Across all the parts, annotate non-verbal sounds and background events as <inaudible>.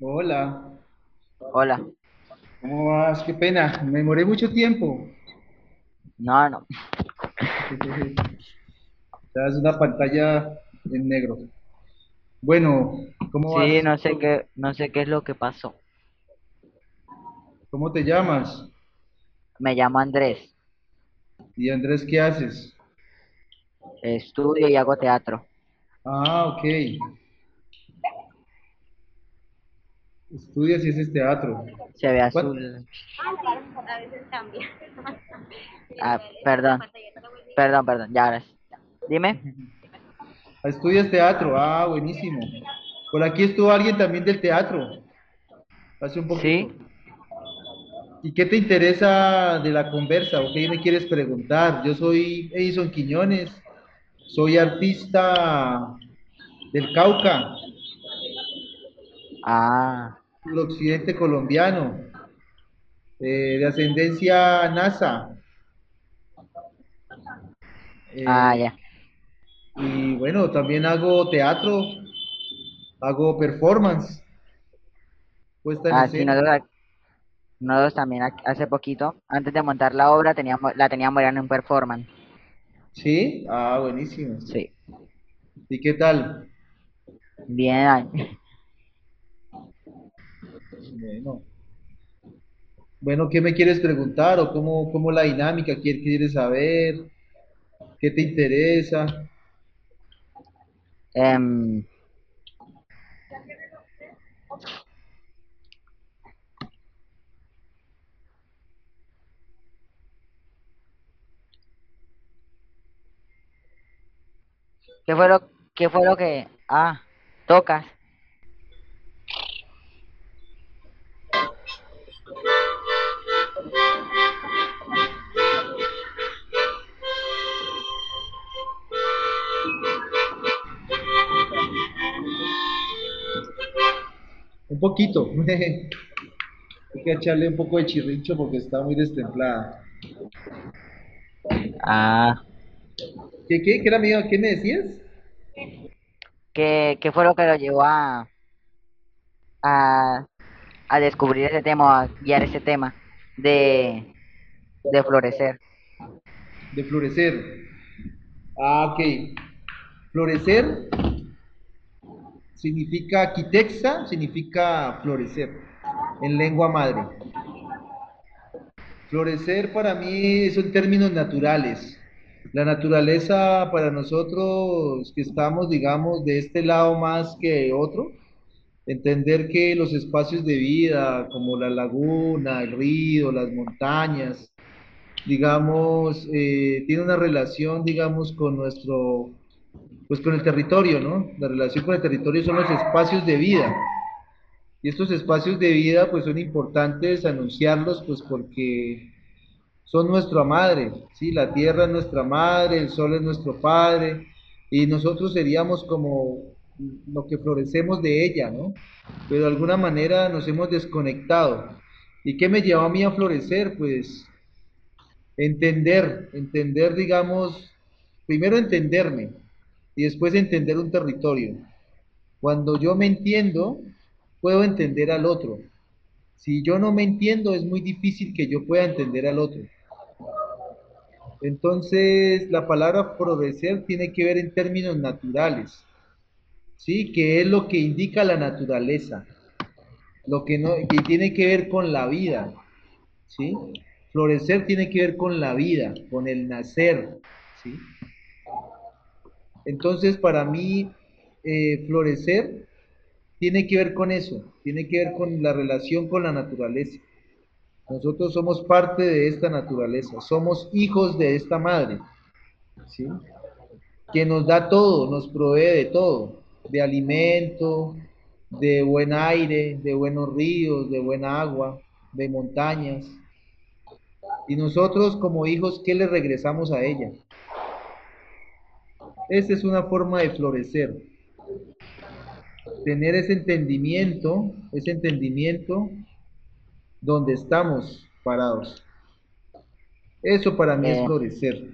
Hola, Hola. ¿cómo vas? Qué pena, me demoré mucho tiempo. No, no. Es una pantalla en negro. Bueno, ¿cómo Sí, vas? no sé qué, no sé qué es lo que pasó. ¿Cómo te llamas? Me llamo Andrés. Y Andrés, ¿qué haces? Estudio y hago teatro. Ah, ok. Estudias y haces teatro. Se ve ¿Cuán- azul. Ah, <laughs> perdón, perdón, perdón. Ya ahora sí. Dime. Estudias teatro. Ah, buenísimo. Por aquí estuvo alguien también del teatro, hace un poquito. Sí. ¿Y qué te interesa de la conversa o qué me quieres preguntar? Yo soy Edison Quiñones, soy artista del Cauca, Ah, del occidente colombiano, eh, de ascendencia NASA. ah, Eh, ya. y bueno, también hago teatro, hago performance, puesta en Ah, sí, nosotros, nosotros también ha- hace poquito, antes de montar la obra, teníamos, la teníamos ya en un performance. ¿Sí? Ah, buenísimo. Sí. ¿Y qué tal? Bien. Bueno, bueno, ¿qué me quieres preguntar o cómo, cómo la dinámica? ¿Qué quieres saber? ¿Qué te interesa? Em, ¿qué fue lo, qué fue lo que, ah, tocas? Un poquito. <laughs> Hay que echarle un poco de chirrincho porque está muy destemplada. Ah, ¿Qué, qué? ¿Qué era mío? ¿Qué me decías? ¿qué, qué fue lo que lo llevó a, a, a descubrir ese tema, a guiar ese tema de, de florecer? De florecer. Ah, ok. Florecer significa quitexa, significa florecer en lengua madre. Florecer para mí son términos naturales. La naturaleza para nosotros que estamos, digamos, de este lado más que otro, entender que los espacios de vida, como la laguna, el río, las montañas, digamos, eh, tiene una relación, digamos, con nuestro, pues con el territorio, ¿no? La relación con el territorio son los espacios de vida. Y estos espacios de vida, pues son importantes anunciarlos, pues porque son nuestra madre, ¿sí? La tierra es nuestra madre, el sol es nuestro padre, y nosotros seríamos como lo que florecemos de ella, ¿no? Pero de alguna manera nos hemos desconectado. ¿Y qué me llevó a mí a florecer? Pues entender, entender, digamos, primero entenderme y después entender un territorio. Cuando yo me entiendo, puedo entender al otro. Si yo no me entiendo, es muy difícil que yo pueda entender al otro. Entonces, la palabra florecer tiene que ver en términos naturales, ¿sí? Que es lo que indica la naturaleza, lo que no, que tiene que ver con la vida, ¿sí? Florecer tiene que ver con la vida, con el nacer, ¿sí? Entonces, para mí, eh, florecer tiene que ver con eso, tiene que ver con la relación con la naturaleza. Nosotros somos parte de esta naturaleza, somos hijos de esta madre, ¿sí? Que nos da todo, nos provee de todo, de alimento, de buen aire, de buenos ríos, de buena agua, de montañas. Y nosotros como hijos, ¿qué le regresamos a ella? Esa es una forma de florecer, tener ese entendimiento, ese entendimiento donde estamos parados. Eso para mí es Eh, florecer.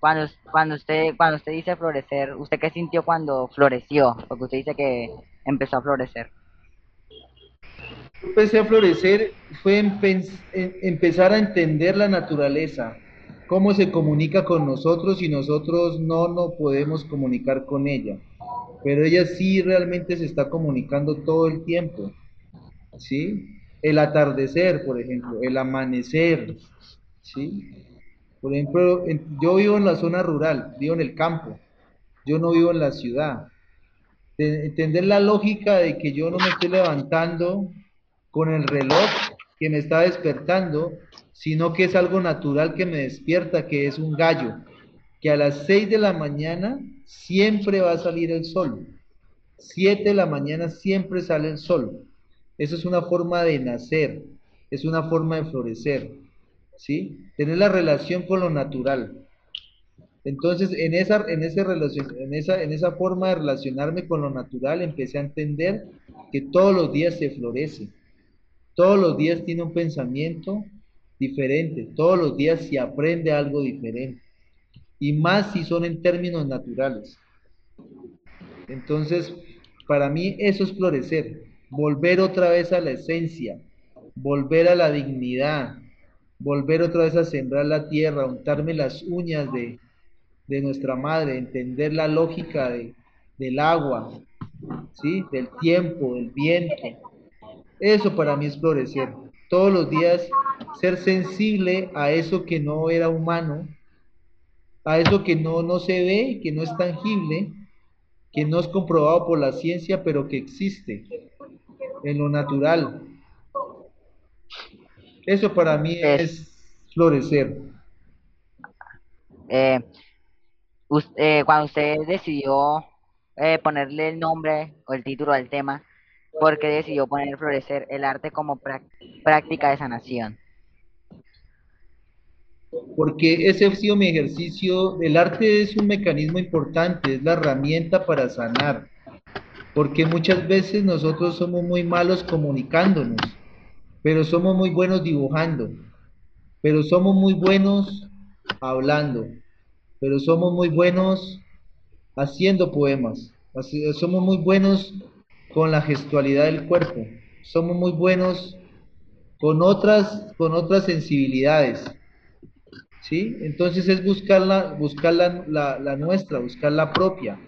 cuando, cuando usted, cuando usted dice florecer, ¿usted qué sintió cuando floreció? Porque usted dice que empezó a florecer? Empecé a florecer fue empezar a entender la naturaleza, cómo se comunica con nosotros y nosotros no nos podemos comunicar con ella. Pero ella sí realmente se está comunicando todo el tiempo. ¿Sí? El atardecer, por ejemplo, el amanecer. ¿Sí? Por ejemplo, yo vivo en la zona rural, vivo en el campo. Yo no vivo en la ciudad. Entender la lógica de que yo no me estoy levantando con el reloj que me está despertando, sino que es algo natural que me despierta, que es un gallo, que a las 6 de la mañana siempre va a salir el sol. 7 de la mañana siempre sale el sol. Eso es una forma de nacer, es una forma de florecer, ¿sí? Tener la relación con lo natural. Entonces, en esa, en, en, esa, en esa forma de relacionarme con lo natural, empecé a entender que todos los días se florece. Todos los días tiene un pensamiento diferente, todos los días se aprende algo diferente. Y más si son en términos naturales. Entonces, para mí eso es florecer, volver otra vez a la esencia, volver a la dignidad, volver otra vez a sembrar la tierra, untarme las uñas de, de nuestra madre, entender la lógica de, del agua, ¿sí? del tiempo, del viento, eso para mí es florecer. Todos los días ser sensible a eso que no era humano, a eso que no, no se ve, que no es tangible, que no es comprobado por la ciencia, pero que existe en lo natural. Eso para mí es, florecer. Eh, eh, cuando usted decidió eh, ponerle el nombre o el título al tema, porque decidió poner florecer el arte como práctica de sanación. Porque ese ha sido mi ejercicio. El arte es un mecanismo importante, es la herramienta para sanar. Porque muchas veces nosotros somos muy malos comunicándonos, pero somos muy buenos dibujando, pero somos muy buenos hablando, pero somos muy buenos haciendo poemas, somos muy buenos con la gestualidad del cuerpo. Somos muy buenos con otras, con otras sensibilidades. ¿Sí? Entonces es buscar, la, buscar la, nuestra, buscar la propia.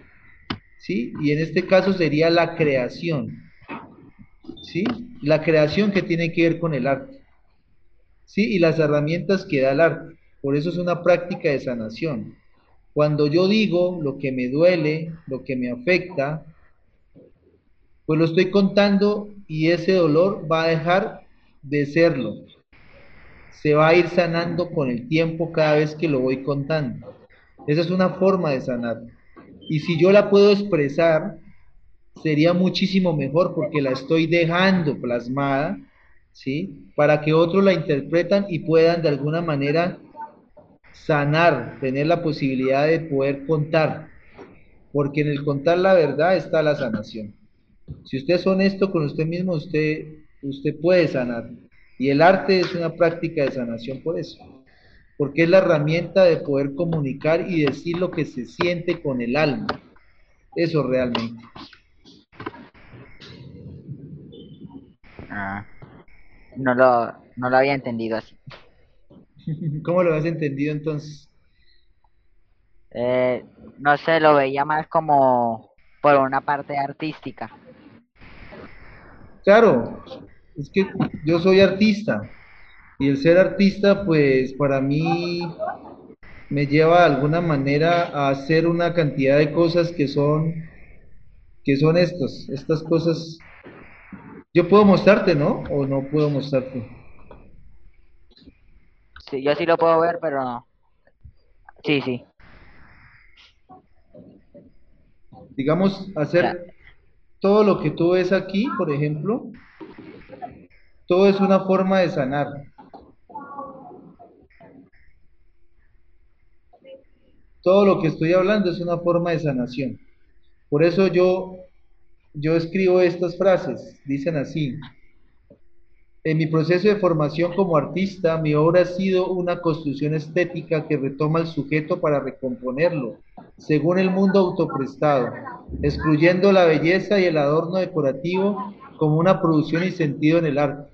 ¿Sí? Y en este caso sería la creación. ¿Sí? La creación que tiene que ver con el arte. ¿Sí? Y las herramientas que da el arte. Por eso es una práctica de sanación. Cuando yo digo lo que me duele, lo que me afecta, pues lo estoy contando y ese dolor va a dejar de serlo. Se va a ir sanando con el tiempo cada vez que lo voy contando. Esa es una forma de sanar. Y si yo la puedo expresar, sería muchísimo mejor porque la estoy dejando plasmada, ¿sí? Para que otros la interpretan y puedan de alguna manera sanar, tener la posibilidad de poder contar. Porque en el contar la verdad está la sanación. Si usted es honesto con usted mismo, usted, usted puede sanar. Y el arte es una práctica de sanación por eso. Porque es la herramienta de poder comunicar y decir lo que se siente con el alma. Eso realmente. Ah, no lo, no lo había entendido así. <laughs> ¿Cómo lo has entendido entonces? Eh, no sé, lo veía más como por una parte artística. Claro, es que yo soy artista y el ser artista pues para mí me lleva de alguna manera a hacer una cantidad de cosas que son que son estas, estas cosas yo puedo mostrarte, ¿no? O no puedo mostrarte. Sí, yo sí lo puedo ver, pero no. Sí, sí. Digamos, hacer todo lo que tú ves aquí, por ejemplo, todo es una forma de sanar. Todo lo que estoy hablando es una forma de sanación. Por eso yo, yo escribo estas frases, dicen así. En mi proceso de formación como artista, mi obra ha sido una construcción estética que retoma al sujeto para recomponerlo, según el mundo autoprestado, excluyendo la belleza y el adorno decorativo como una producción y sentido en el arte.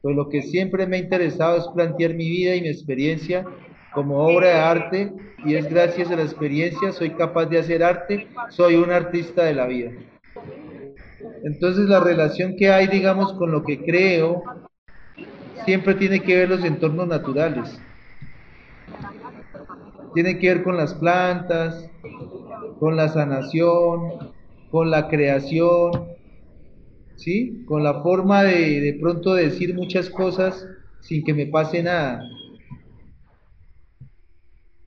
Pues lo que siempre me ha interesado es plantear mi vida y mi experiencia como obra de arte y es gracias a la experiencia soy capaz de hacer arte, soy un artista de la vida. Entonces la relación que hay, digamos, con lo que creo, siempre tiene que ver los entornos naturales. Tiene que ver con las plantas, con la sanación, con la creación, ¿sí? Con la forma de de pronto decir muchas cosas sin que me pase nada.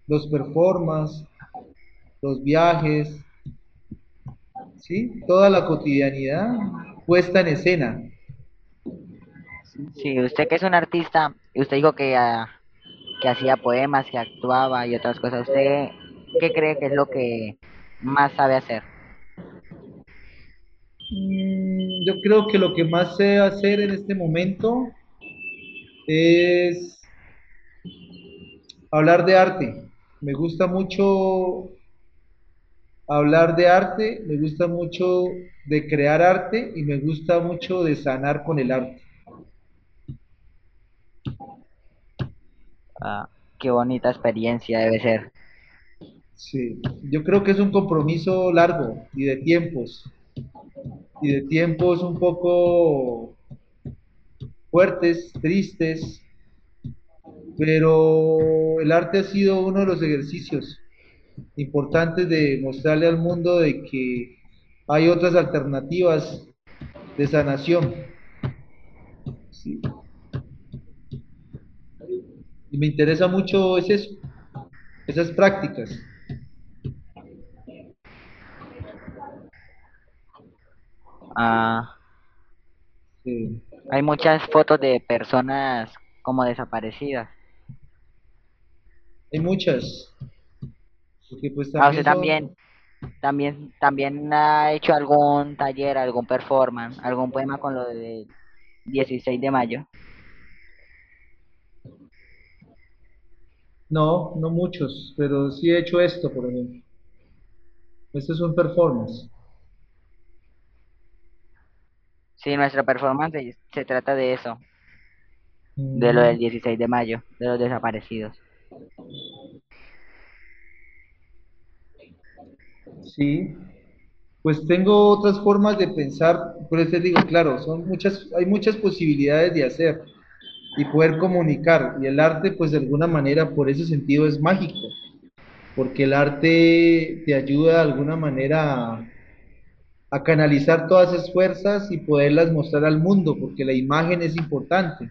Los performances, los viajes, ¿sí? Toda la cotidianidad puesta en escena. Sí, usted que es un artista, usted dijo que, ah, que hacía poemas, que actuaba y otras cosas, ¿usted qué cree que es lo que más sabe hacer? Mm, Yo creo que lo que más sé hacer en este momento es hablar de arte. Me gusta mucho hablar de arte, me gusta mucho de crear arte y me gusta mucho de sanar con el arte. Ah, qué bonita experiencia debe ser. Sí, yo creo que es un compromiso largo y de tiempos, y de tiempos un poco fuertes, tristes, pero el arte ha sido uno de los ejercicios importantes de mostrarle al mundo de que hay otras alternativas de sanación. Y me interesa mucho es eso, esas prácticas. Ah, Sí. hay muchas fotos de personas como desaparecidas. Hay muchas, porque pues Ah, usted también son, también, también, ha hecho algún taller, algún performance, algún poema con lo del 16 de mayo. no, no muchos, pero sí he hecho esto, por ejemplo. Esto es un performance. Sí, nuestra performance se, trata de eso, de lo del Mm, 16 de mayo, de los desaparecidos. sí, pues tengo otras formas de pensar, por eso te digo, claro, son muchas, hay muchas posibilidades de hacer y poder comunicar, y el arte, pues de alguna manera, por ese sentido es mágico, porque el arte te ayuda de alguna manera a, a canalizar todas esas fuerzas y poderlas mostrar al mundo, porque la imagen es importante.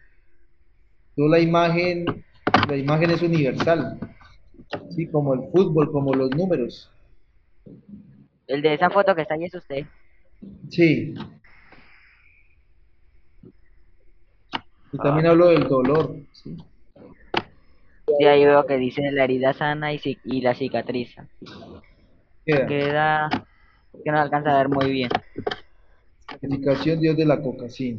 Toda la imagen, la imagen es universal, ¿sí? Como el fútbol, como los números. El de esa foto que está ahí es usted. Sí, y Ah, también hablo del dolor, ¿sí? sí, ahí veo que dice la herida sana y, y la cicatriza. Queda. Queda que no se alcanza a ver muy bien. Edificación Dios de la Coca, sí.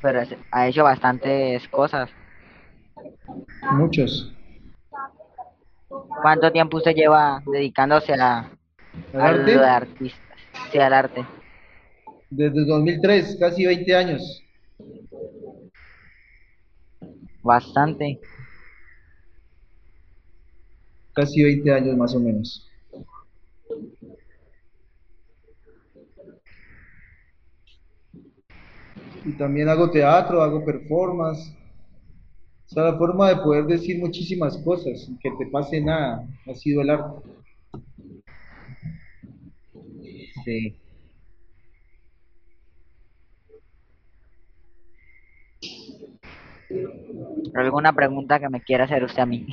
Pero ha hecho bastantes cosas. Muchos. ¿Cuánto tiempo usted lleva dedicándose a, ¿El a lo de arte? artista, sí, al arte? Desde 2003, casi 20 años. Bastante. Casi 20 años más o menos. Y también hago teatro, hago performance. O sea, la forma de poder decir muchísimas cosas sin que te pase nada ha sido el arte. Sí. ¿Alguna pregunta que me quiera hacer usted a mí?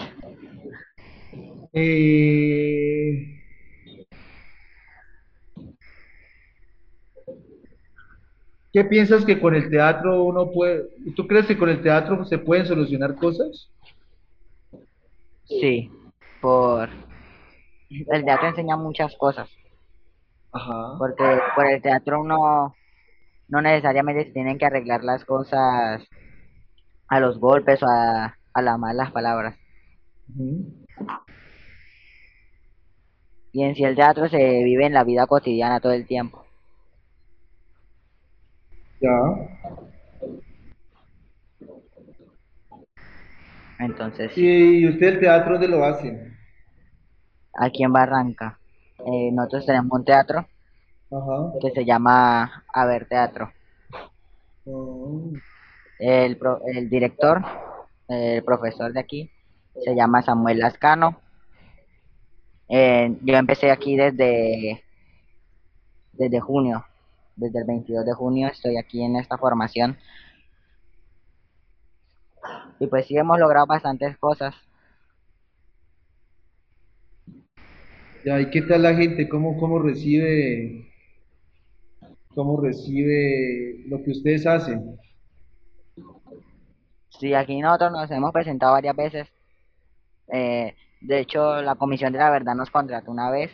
Eh, ¿qué piensas que con el teatro uno puede, tú crees que con el teatro se pueden solucionar cosas? Sí, por el teatro enseña muchas cosas, Ajá. porque por el teatro uno no necesariamente se tienen que arreglar las cosas a los golpes o a, a las malas palabras. Y en sí el teatro se vive en la vida cotidiana todo el tiempo. Ya. Entonces, ¿Y usted el teatro dónde lo hace? aquí en Barranca, eh, nosotros tenemos un teatro Ajá. que se llama Haber Teatro. Oh, El, pro- el director, el profesor de aquí, se llama Samuel Lascano. Eh, yo empecé aquí desde, desde junio, desde el 22 de junio estoy aquí en esta formación. Y pues sí hemos logrado bastantes cosas. ¿y qué tal la gente? ¿Cómo, cómo recibe, cómo recibe lo que ustedes hacen? Sí, aquí nosotros nos hemos presentado varias veces. Eh, de hecho, la Comisión de la Verdad nos contrató una vez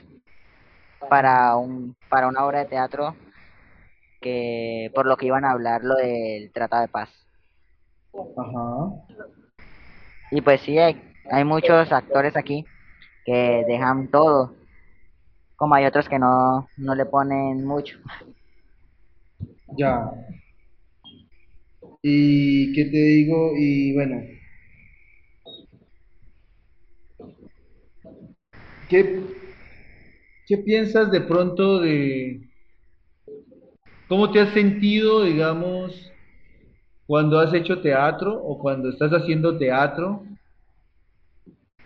para un, para una obra de teatro que por lo que iban a hablar lo del Tratado de Paz. Ajá. Y pues sí, hay, hay muchos actores aquí que dejan todo, como hay otros que no, no le ponen mucho. Ya. ¿Y qué te digo? Y bueno, ¿qué, qué piensas de pronto de cómo te has sentido, digamos, cuando has hecho teatro o cuando estás haciendo teatro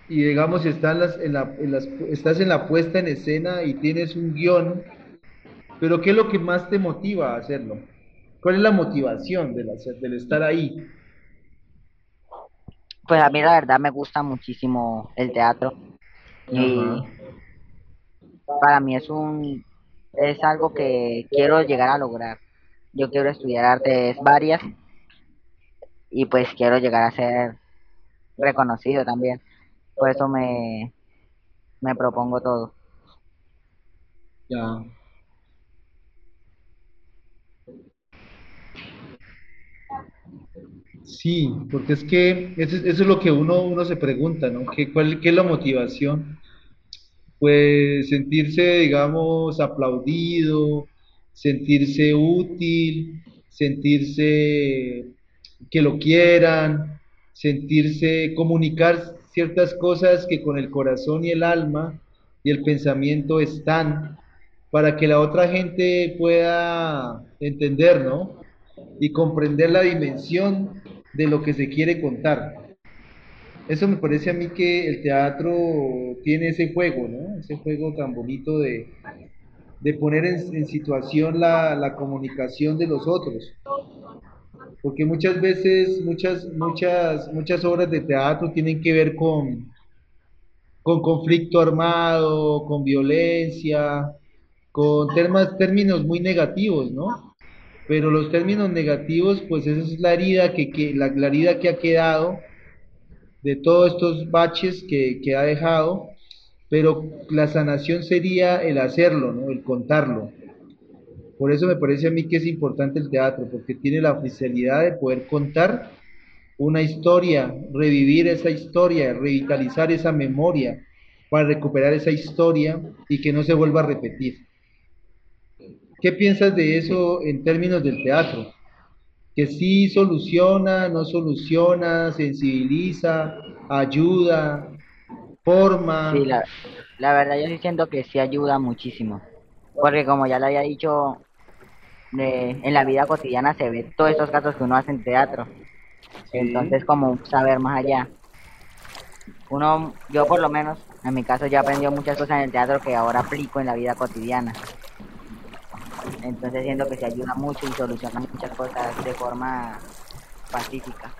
y digamos las, en la- en las- estás en la puesta en escena y tienes un guion, pero ¿qué es lo que más te motiva a hacerlo? ¿Cuál es la motivación del hacer, del estar ahí? Pues a mí la verdad me gusta muchísimo el teatro Ajá. y para mí es un es algo que quiero llegar a lograr. Yo quiero estudiar artes varias y pues quiero llegar a ser reconocido también. Por eso me, me propongo todo. Ya. Sí, porque es que eso, es lo que uno, uno se pregunta, ¿no? ¿Qué, cuál, qué es la motivación? Pues sentirse, digamos, aplaudido, sentirse útil, sentirse que lo quieran, sentirse, comunicar ciertas cosas que con el corazón y el alma y el pensamiento están para que la otra gente pueda entender, ¿no? Y comprender la dimensión de lo que se quiere contar. Eso me parece a mí que el teatro tiene ese juego, ¿no? Ese juego tan bonito de, de poner en, situación la, la comunicación de los otros. Porque muchas veces, muchas, muchas, muchas obras de teatro tienen que ver con, con conflicto armado, con violencia, con términos muy negativos, ¿no? Pero los términos negativos, pues esa es la herida que, la, la que ha quedado de todos estos baches que, que ha dejado, pero la sanación sería el hacerlo, ¿no? El contarlo. Por eso me parece a mí que es importante el teatro, porque tiene la oficialidad de poder contar una historia, revivir esa historia, revitalizar esa memoria para recuperar esa historia y que no se vuelva a repetir. ¿Qué piensas de eso en términos del teatro? Que sí soluciona, no soluciona, sensibiliza, ayuda, Sí, forma. la, la verdad yo sí siento que sí ayuda muchísimo. Porque como ya le había dicho, de- en la vida cotidiana se ve todos estos casos que uno hace en teatro. Sí, Entonces como saber más allá. Uno, yo por lo menos, en mi caso yo he aprendido muchas cosas en el teatro que ahora aplico en la vida cotidiana. Entonces siento que se ayuda mucho y soluciona muchas cosas de forma pacífica.